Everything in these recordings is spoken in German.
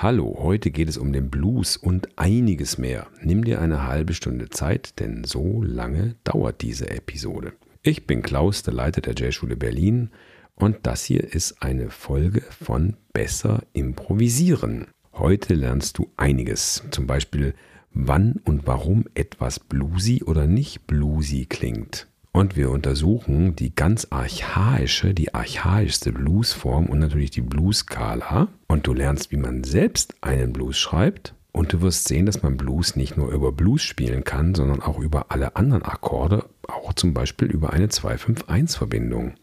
Hallo, heute geht es um den Blues und einiges mehr. Nimm dir eine halbe Stunde Zeit, denn so lange dauert diese Episode. Ich bin Klaus, der Leiter der Jazzschule Berlin und das hier ist eine Folge von Besser improvisieren. Heute lernst du einiges, zum Beispiel wann und warum etwas bluesy oder nicht bluesy klingt. Und wir untersuchen die ganz archaische, die archaischste Bluesform und natürlich die Blues-Skala. Und du lernst, wie man selbst einen Blues schreibt. Und du wirst sehen, dass man Blues nicht nur über Blues spielen kann, sondern auch über alle anderen Akkorde, auch zum Beispiel über eine 2-5-1-Verbindung.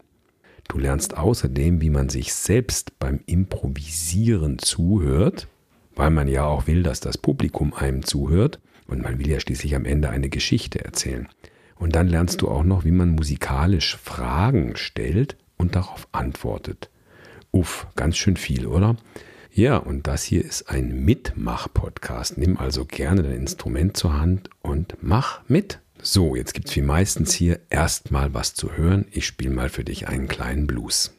Du lernst außerdem, wie man sich selbst beim Improvisieren zuhört, weil man ja auch will, dass das Publikum einem zuhört und man will ja schließlich am Ende eine Geschichte erzählen. Und dann lernst du auch noch, wie man musikalisch Fragen stellt und darauf antwortet. Uff, ganz schön viel, oder? Ja, und das hier ist ein Mitmach-Podcast. Nimm also gerne dein Instrument zur Hand und mach mit. So, jetzt gibt es wie meistens hier erstmal was zu hören. Ich spiele mal für dich einen kleinen Blues.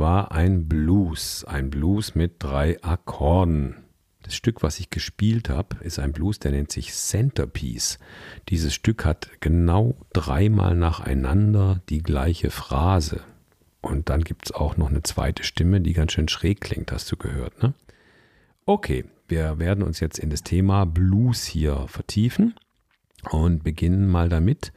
Das war ein Blues, ein Blues mit drei Akkorden. Das Stück, was ich gespielt habe, ist ein Blues, der nennt sich Centerpiece. Dieses Stück hat genau dreimal nacheinander die gleiche Phrase. Und dann gibt es auch noch eine zweite Stimme, die ganz schön schräg klingt, hast du gehört, ne? Okay, wir werden uns jetzt in das Thema Blues hier vertiefen und beginnen mal damit,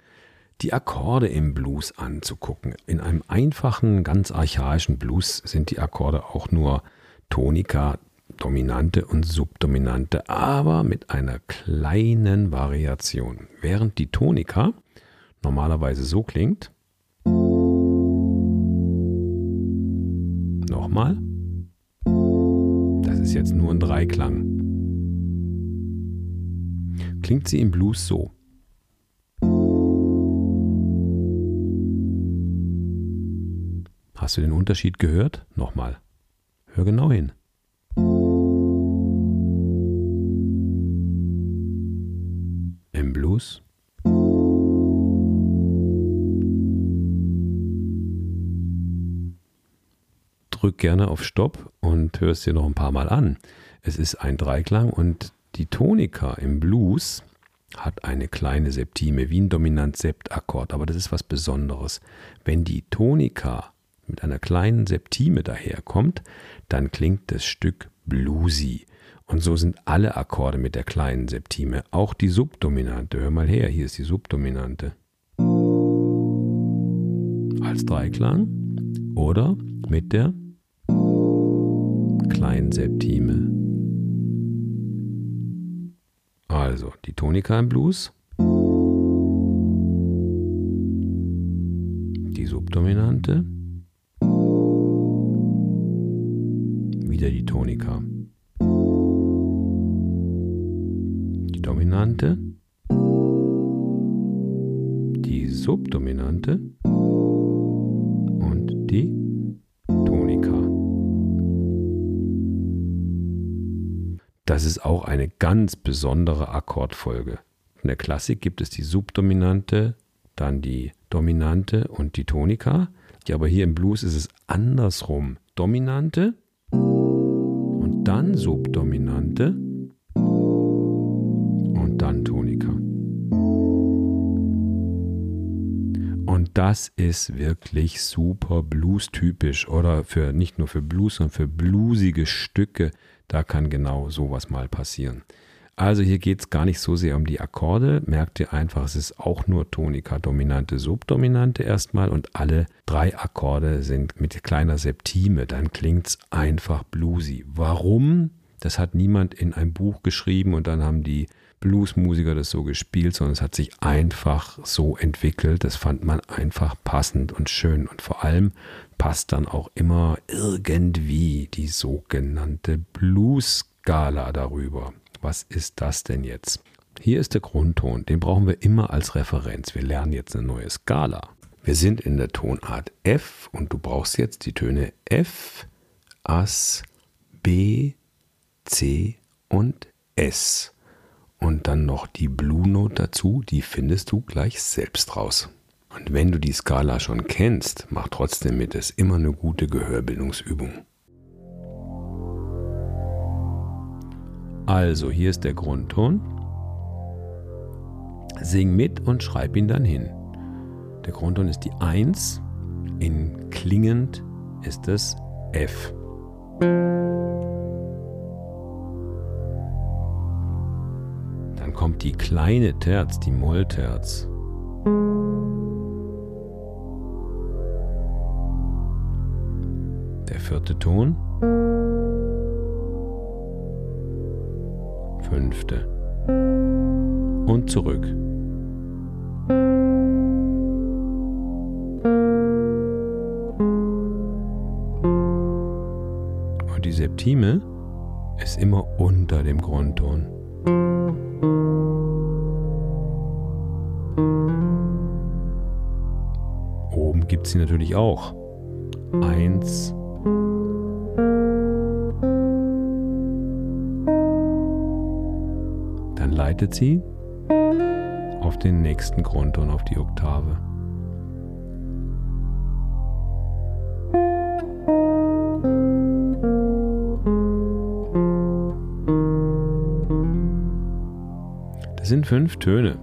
die Akkorde im Blues anzugucken. In einem einfachen, ganz archaischen Blues sind die Akkorde auch nur Tonika, Dominante und Subdominante, aber mit einer kleinen Variation. Während die Tonika normalerweise so klingt. Nochmal. Das ist jetzt nur ein Dreiklang. Klingt sie im Blues so. Hast du den Unterschied gehört? Nochmal. Hör genau hin. Im Blues. Drück gerne auf Stopp und hör es dir noch ein paar Mal an. Es ist ein Dreiklang und die Tonika im Blues hat eine kleine Septime wie ein Dominant-Sept-Akkord, aber das ist was Besonderes. Wenn die Tonika mit einer kleinen Septime daherkommt, dann klingt das Stück bluesy. Und so sind alle Akkorde mit der kleinen Septime, auch die Subdominante. Hör mal her, hier ist die Subdominante. als Dreiklang oder mit der Kleinseptime. Also die Tonika im Blues, die Subdominante, wieder die Tonika. Die Dominante, die Subdominante und die Tonika. Das ist auch eine ganz besondere Akkordfolge. In der Klassik gibt es die Subdominante, dann die Dominante und die Tonika. aber hier im Blues ist es andersrum. Dominante dann Subdominante und dann Tonika. Und das ist wirklich super blues-typisch oder für nicht nur für Blues, sondern für bluesige Stücke. Da kann genau sowas mal passieren. Also hier geht es gar nicht so sehr um die Akkorde. Merkt ihr einfach, es ist auch nur Tonika, Dominante, Subdominante erstmal und alle drei Akkorde sind mit kleiner Septime. Dann klingt es einfach bluesy. Warum? Das hat niemand in ein Buch geschrieben und dann haben die Bluesmusiker das so gespielt, sondern es hat sich einfach so entwickelt. Das fand man einfach passend und schön. Und vor allem passt dann auch immer irgendwie die sogenannte Blues-Skala darüber. Was ist das denn jetzt? Hier ist der Grundton, den brauchen wir immer als Referenz. Wir lernen jetzt eine neue Skala. Wir sind in der Tonart F und du brauchst jetzt die Töne F, As, B, C und S und dann noch die Blue Note dazu, die findest du gleich selbst raus. Und wenn du die Skala schon kennst, mach trotzdem mit, es immer eine gute Gehörbildungsübung. Also, hier ist der Grundton. Sing mit und schreib ihn dann hin. Der Grundton ist die 1, in klingend ist es F. kommt die kleine Terz, die Mollterz. Der vierte Ton. Fünfte. Und zurück. Und die Septime ist immer unter dem Grundton. Oben gibt sie natürlich auch. Eins. Dann leitet sie auf den nächsten Grundton, auf die Oktave. Das sind fünf Töne.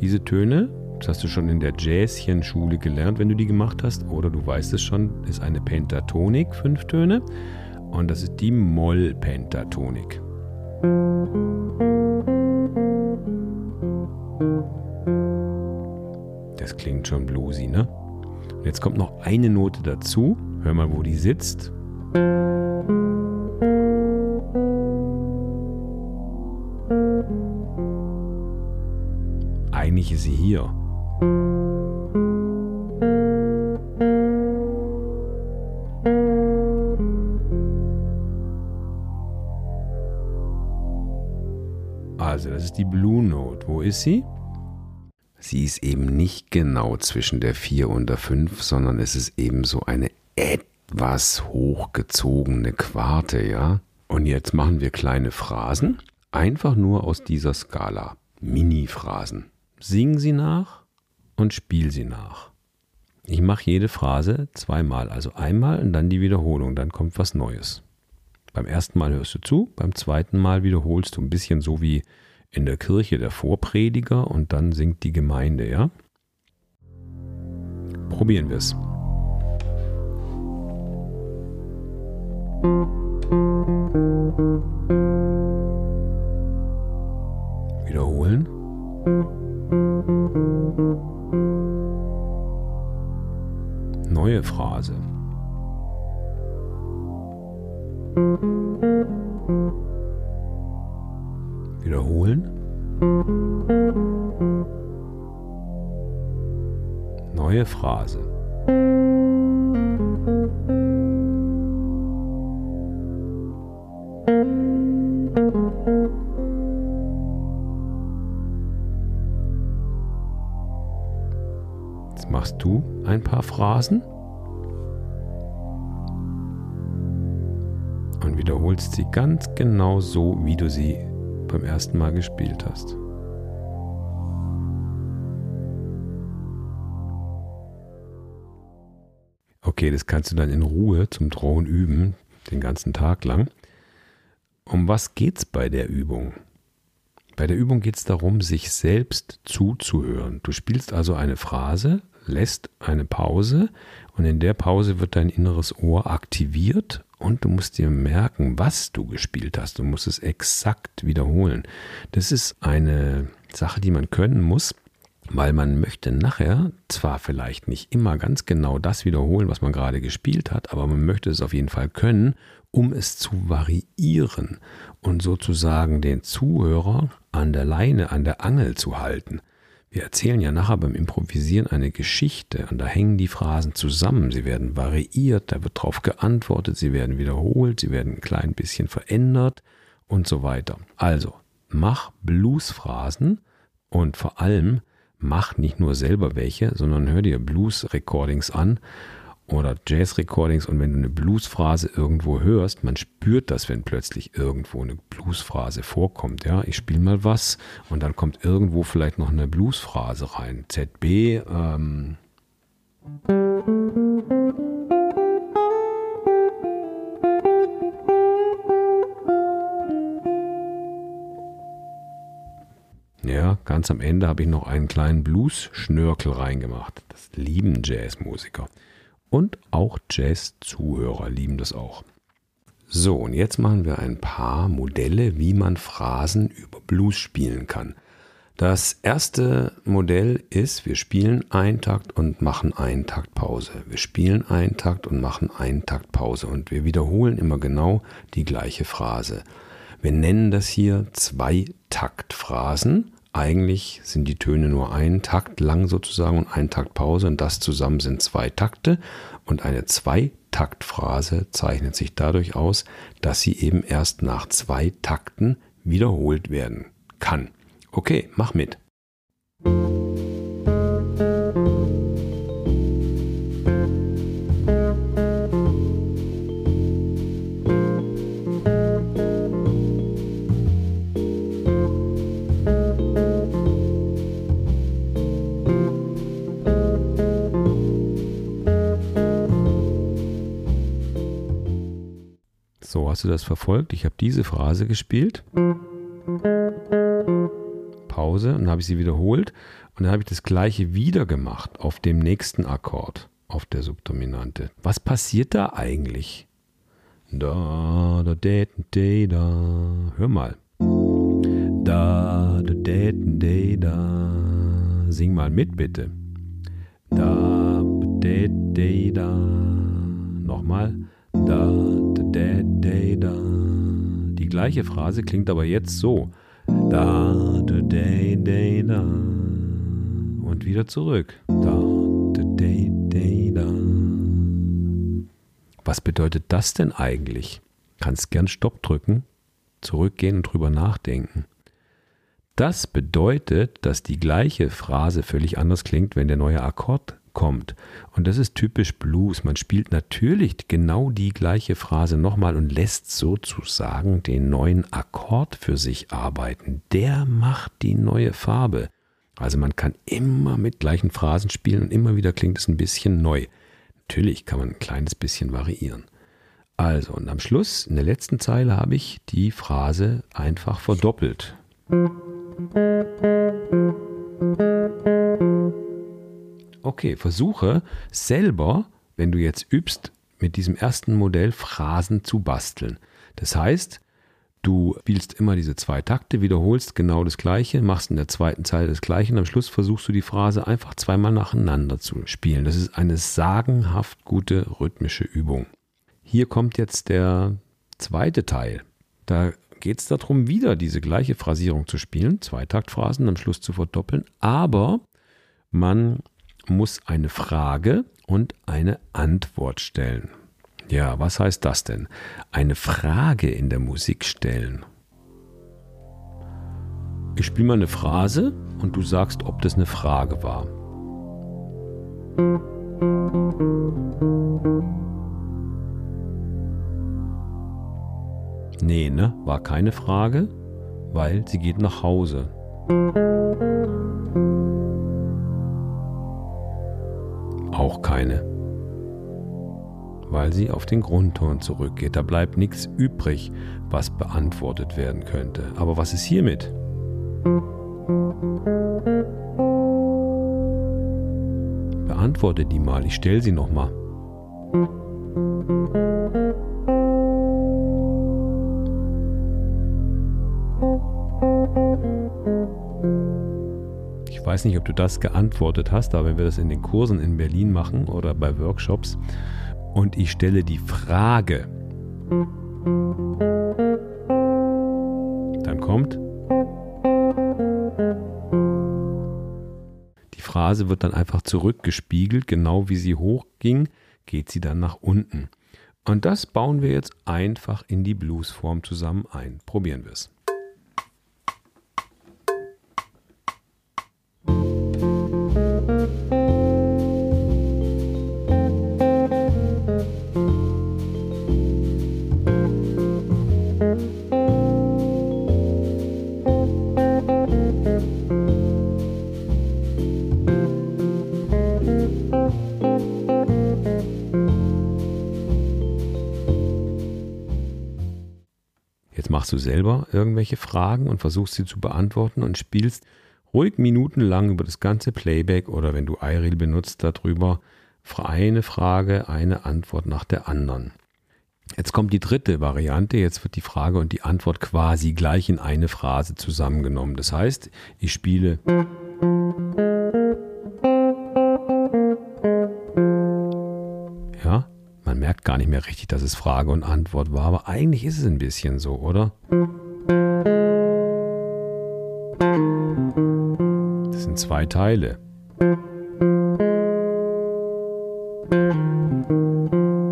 Diese Töne, das hast du schon in der Jazzchen-Schule gelernt, wenn du die gemacht hast, oder du weißt es schon, ist eine Pentatonik, fünf Töne. Und das ist die Moll-Pentatonik. Das klingt schon bluesy, ne? Und jetzt kommt noch eine Note dazu. Hör mal, wo die sitzt. eigentlich ist sie hier. Also, das ist die Blue Note. Wo ist sie? Sie ist eben nicht genau zwischen der 4 und der 5, sondern es ist eben so eine etwas hochgezogene Quarte, ja? Und jetzt machen wir kleine Phrasen, einfach nur aus dieser Skala. Mini-Phrasen sing sie nach und spiel sie nach. Ich mache jede Phrase zweimal, also einmal und dann die Wiederholung, dann kommt was Neues. Beim ersten Mal hörst du zu, beim zweiten Mal wiederholst du ein bisschen so wie in der Kirche der Vorprediger und dann singt die Gemeinde, ja? Probieren wir es. Wiederholen. Neue Phrase. Wiederholen. Neue Phrase. Jetzt machst du ein paar Phrasen und wiederholst sie ganz genau so, wie du sie beim ersten Mal gespielt hast. Okay, das kannst du dann in Ruhe zum Drohen üben, den ganzen Tag lang. Um was geht's bei der Übung? Bei der Übung geht es darum, sich selbst zuzuhören. Du spielst also eine Phrase, lässt eine Pause und in der Pause wird dein inneres Ohr aktiviert und du musst dir merken, was du gespielt hast. Du musst es exakt wiederholen. Das ist eine Sache, die man können muss, weil man möchte nachher zwar vielleicht nicht immer ganz genau das wiederholen, was man gerade gespielt hat, aber man möchte es auf jeden Fall können, um es zu variieren und sozusagen den Zuhörer an der Leine, an der Angel zu halten. Wir erzählen ja nachher beim Improvisieren eine Geschichte und da hängen die Phrasen zusammen. Sie werden variiert, da wird drauf geantwortet, sie werden wiederholt, sie werden ein klein bisschen verändert und so weiter. Also, mach Bluesphrasen und vor allem mach nicht nur selber welche, sondern hör dir Blues-Recordings an oder Jazz-Recordings und wenn du eine Blues-Phrase irgendwo hörst, man spürt das, wenn plötzlich irgendwo eine Blues-Phrase vorkommt. Ja, ich spiele mal was und dann kommt irgendwo vielleicht noch eine Blues-Phrase rein. ZB, ähm, Ja, ganz am Ende habe ich noch einen kleinen Blues-Schnörkel reingemacht. Das lieben Jazzmusiker. Und auch Jazz-Zuhörer lieben das auch. So, und jetzt machen wir ein paar Modelle, wie man Phrasen über Blues spielen kann. Das erste Modell ist, wir spielen einen Takt und machen einen Takt Pause. Wir spielen einen Takt und machen einen Takt Pause. Und wir wiederholen immer genau die gleiche Phrase. Wir nennen das hier zwei Taktphrasen eigentlich sind die Töne nur einen Takt lang sozusagen und ein Takt Pause und das zusammen sind zwei Takte und eine Zweitaktphrase zeichnet sich dadurch aus, dass sie eben erst nach zwei Takten wiederholt werden kann. Okay, mach mit. Hast du das verfolgt? Ich habe diese Phrase gespielt. Pause und dann habe ich sie wiederholt und dann habe ich das gleiche wieder gemacht auf dem nächsten Akkord, auf der Subdominante. Was passiert da eigentlich? Da, da, da, da, da. Hör mal. Da, da, da, da, da. Sing mal mit, bitte. Da, da, da, da. Nochmal. Da, da, da, da. Die gleiche Phrase klingt aber jetzt so. Da, da, da, da, da. Und wieder zurück. Da, da, da, da, da. Was bedeutet das denn eigentlich? Kannst gern Stopp drücken, zurückgehen und drüber nachdenken. Das bedeutet, dass die gleiche Phrase völlig anders klingt, wenn der neue Akkord kommt. Und das ist typisch Blues. Man spielt natürlich genau die gleiche Phrase nochmal und lässt sozusagen den neuen Akkord für sich arbeiten. Der macht die neue Farbe. Also man kann immer mit gleichen Phrasen spielen und immer wieder klingt es ein bisschen neu. Natürlich kann man ein kleines bisschen variieren. Also, und am Schluss, in der letzten Zeile, habe ich die Phrase einfach verdoppelt. Okay, versuche selber, wenn du jetzt übst, mit diesem ersten Modell Phrasen zu basteln. Das heißt, Du spielst immer diese zwei Takte, wiederholst genau das Gleiche, machst in der zweiten Zeile das Gleiche und am Schluss versuchst du die Phrase einfach zweimal nacheinander zu spielen. Das ist eine sagenhaft gute rhythmische Übung. Hier kommt jetzt der zweite Teil. Da geht es darum, wieder diese gleiche Phrasierung zu spielen, Zweitaktphrasen am Schluss zu verdoppeln, aber man muss eine Frage und eine Antwort stellen. Ja, was heißt das denn? Eine Frage in der Musik stellen. Ich spiele mal eine Phrase und du sagst, ob das eine Frage war. Nee, ne? War keine Frage, weil sie geht nach Hause. Auch keine weil sie auf den Grundton zurückgeht. Da bleibt nichts übrig, was beantwortet werden könnte. Aber was ist hiermit? Beantworte die mal, ich stelle sie nochmal. Ich weiß nicht, ob du das geantwortet hast, aber wenn wir das in den Kursen in Berlin machen oder bei Workshops, und ich stelle die Frage. Dann kommt. Die Phrase wird dann einfach zurückgespiegelt, genau wie sie hochging, geht sie dann nach unten. Und das bauen wir jetzt einfach in die Bluesform zusammen ein. Probieren wir es. Machst du selber irgendwelche Fragen und versuchst sie zu beantworten und spielst ruhig minutenlang über das ganze Playback oder wenn du iReal benutzt, darüber eine Frage, eine Antwort nach der anderen. Jetzt kommt die dritte Variante, jetzt wird die Frage und die Antwort quasi gleich in eine Phrase zusammengenommen. Das heißt, ich spiele gar nicht mehr richtig, dass es Frage und Antwort war, aber eigentlich ist es ein bisschen so, oder? Das sind zwei Teile.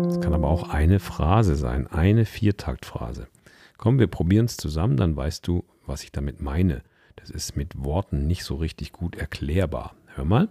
Es kann aber auch eine Phrase sein, eine Viertaktphrase. Komm, wir probieren es zusammen, dann weißt du, was ich damit meine. Das ist mit Worten nicht so richtig gut erklärbar. Hör mal.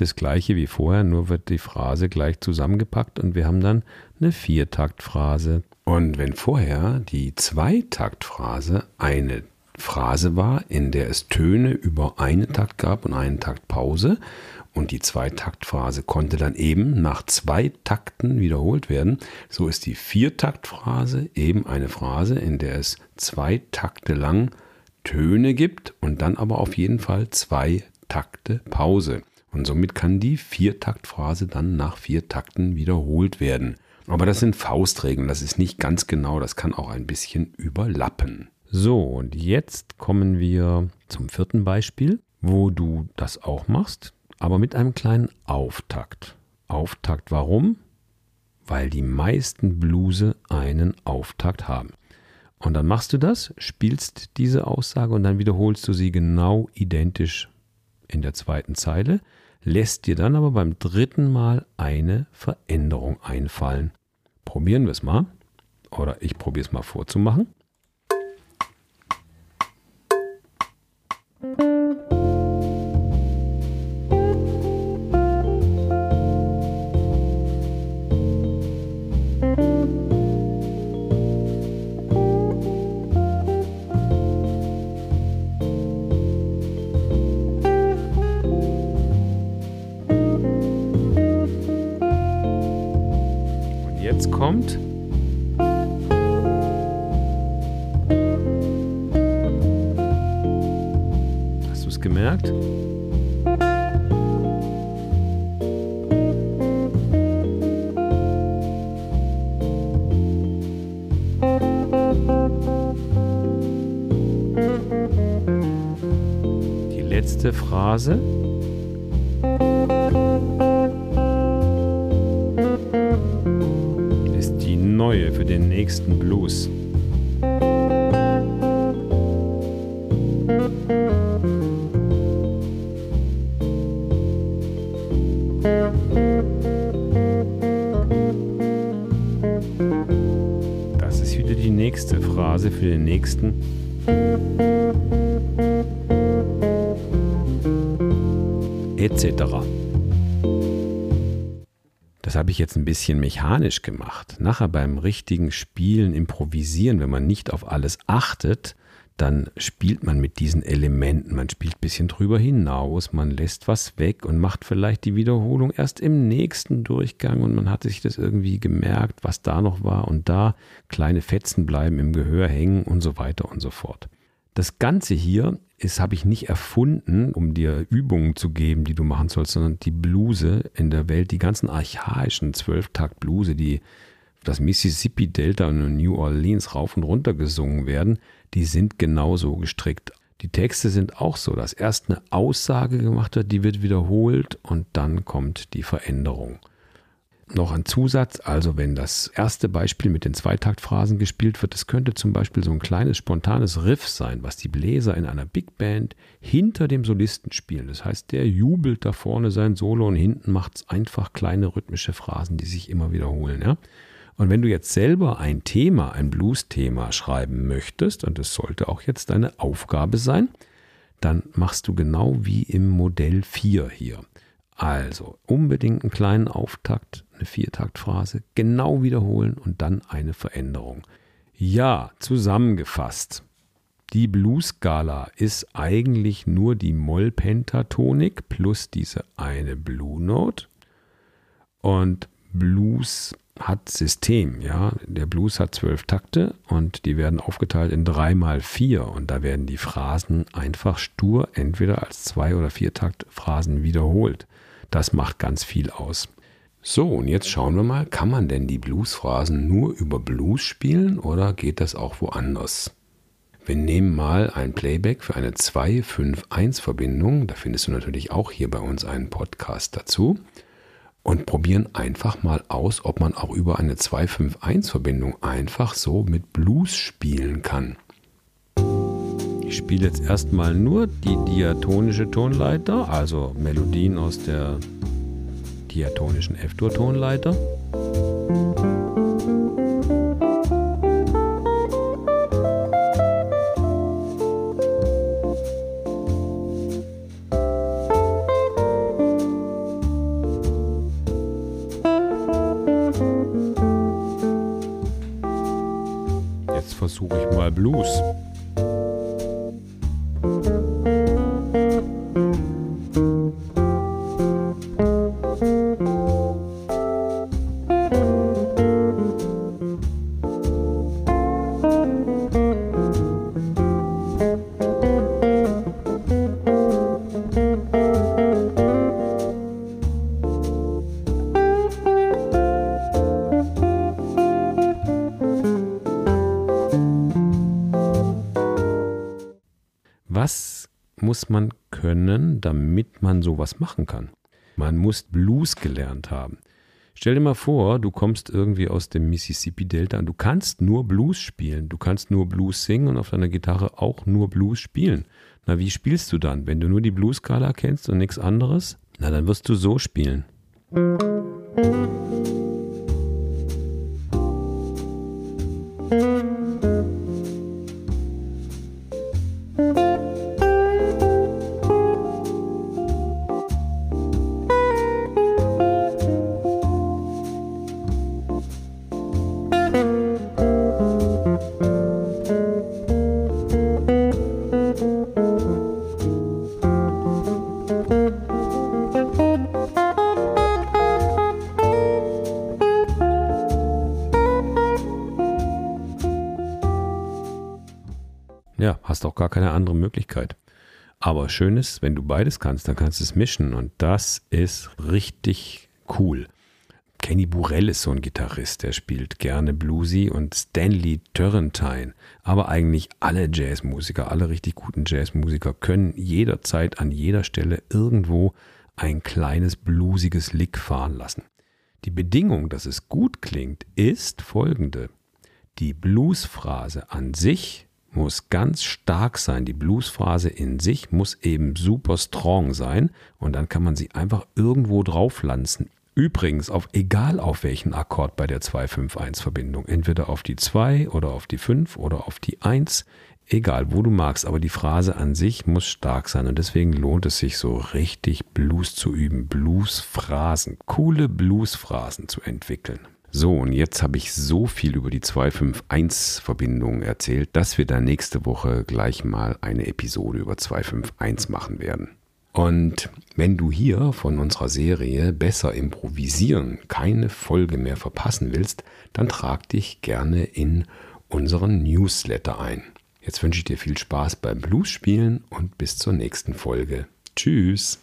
Das gleiche wie vorher, nur wird die Phrase gleich zusammengepackt und wir haben dann eine Viertaktphrase. Und wenn vorher die Zweitaktphrase eine Phrase war, in der es Töne über einen Takt gab und einen Takt Pause und die Zweitaktphrase konnte dann eben nach zwei Takten wiederholt werden, so ist die Viertaktphrase eben eine Phrase, in der es zwei Takte lang Töne gibt und dann aber auf jeden Fall zwei Takte Pause. Und somit kann die Viertaktphrase dann nach vier Takten wiederholt werden. Aber das sind Faustregeln, das ist nicht ganz genau, das kann auch ein bisschen überlappen. So, und jetzt kommen wir zum vierten Beispiel, wo du das auch machst, aber mit einem kleinen Auftakt. Auftakt warum? Weil die meisten Bluse einen Auftakt haben. Und dann machst du das, spielst diese Aussage und dann wiederholst du sie genau identisch in der zweiten Zeile, lässt dir dann aber beim dritten Mal eine Veränderung einfallen. Probieren wir es mal. Oder ich probiere es mal vorzumachen. Kommt Hast du es gemerkt? Die letzte Phrase. Phrase für den nächsten. Etc. Das habe ich jetzt ein bisschen mechanisch gemacht. Nachher beim richtigen Spielen, Improvisieren, wenn man nicht auf alles achtet, dann spielt man mit diesen Elementen. Man spielt ein bisschen drüber hinaus, man lässt was weg und macht vielleicht die Wiederholung erst im nächsten Durchgang und man hat sich das irgendwie gemerkt, was da noch war und da kleine Fetzen bleiben im Gehör hängen und so weiter und so fort. Das Ganze hier ist, habe ich nicht erfunden, um dir Übungen zu geben, die du machen sollst, sondern die Bluse in der Welt, die ganzen archaischen Zwölftakt-Bluse, die das Mississippi-Delta und New Orleans rauf und runter gesungen werden, die sind genauso gestrickt. Die Texte sind auch so, dass erst eine Aussage gemacht wird, die wird wiederholt und dann kommt die Veränderung. Noch ein Zusatz, also wenn das erste Beispiel mit den Zweitaktphrasen gespielt wird, das könnte zum Beispiel so ein kleines spontanes Riff sein, was die Bläser in einer Big Band hinter dem Solisten spielen. Das heißt, der jubelt da vorne sein Solo und hinten macht es einfach kleine rhythmische Phrasen, die sich immer wiederholen. Ja? Und wenn du jetzt selber ein Thema, ein Blues-Thema schreiben möchtest, und das sollte auch jetzt deine Aufgabe sein, dann machst du genau wie im Modell 4 hier. Also unbedingt einen kleinen Auftakt, eine Viertaktphrase, genau wiederholen und dann eine Veränderung. Ja, zusammengefasst. Die Blues-Skala ist eigentlich nur die Moll-Pentatonik plus diese eine Blue Note. Und Blues hat System, ja. Der Blues hat zwölf Takte und die werden aufgeteilt in drei mal vier und da werden die Phrasen einfach stur entweder als zwei oder vier Taktphrasen wiederholt. Das macht ganz viel aus. So, und jetzt schauen wir mal, kann man denn die Bluesphrasen nur über Blues spielen oder geht das auch woanders? Wir nehmen mal ein Playback für eine 2-5-1-Verbindung. Da findest du natürlich auch hier bei uns einen Podcast dazu. Und probieren einfach mal aus, ob man auch über eine 2-5-1-Verbindung einfach so mit Blues spielen kann. Ich spiele jetzt erstmal nur die diatonische Tonleiter, also Melodien aus der diatonischen F-Dur-Tonleiter. Muss man können, damit man sowas machen kann? Man muss Blues gelernt haben. Stell dir mal vor, du kommst irgendwie aus dem Mississippi-Delta und du kannst nur Blues spielen. Du kannst nur Blues singen und auf deiner Gitarre auch nur Blues spielen. Na, wie spielst du dann? Wenn du nur die Blues-Skala kennst und nichts anderes? Na, dann wirst du so spielen. ja, hast auch gar keine andere Möglichkeit. Aber schön ist, wenn du beides kannst, dann kannst du es mischen und das ist richtig cool. Kenny Burrell ist so ein Gitarrist, der spielt gerne Bluesy und Stanley Turrentine. Aber eigentlich alle Jazzmusiker, alle richtig guten Jazzmusiker können jederzeit an jeder Stelle irgendwo ein kleines bluesiges Lick fahren lassen. Die Bedingung, dass es gut klingt, ist folgende. Die Bluesphrase an sich muss ganz stark sein. Die Bluesphrase in sich muss eben super strong sein und dann kann man sie einfach irgendwo draufpflanzen. Übrigens auf egal auf welchen Akkord bei der 2-5-1-Verbindung. Entweder auf die 2 oder auf die 5 oder auf die 1. Egal, wo du magst, aber die Phrase an sich muss stark sein und deswegen lohnt es sich so richtig Blues zu üben, Bluesphrasen, coole Bluesphrasen zu entwickeln. So, und jetzt habe ich so viel über die 251-Verbindung erzählt, dass wir da nächste Woche gleich mal eine Episode über 251 machen werden. Und wenn du hier von unserer Serie besser improvisieren, keine Folge mehr verpassen willst, dann trag dich gerne in unseren Newsletter ein. Jetzt wünsche ich dir viel Spaß beim Blues spielen und bis zur nächsten Folge. Tschüss.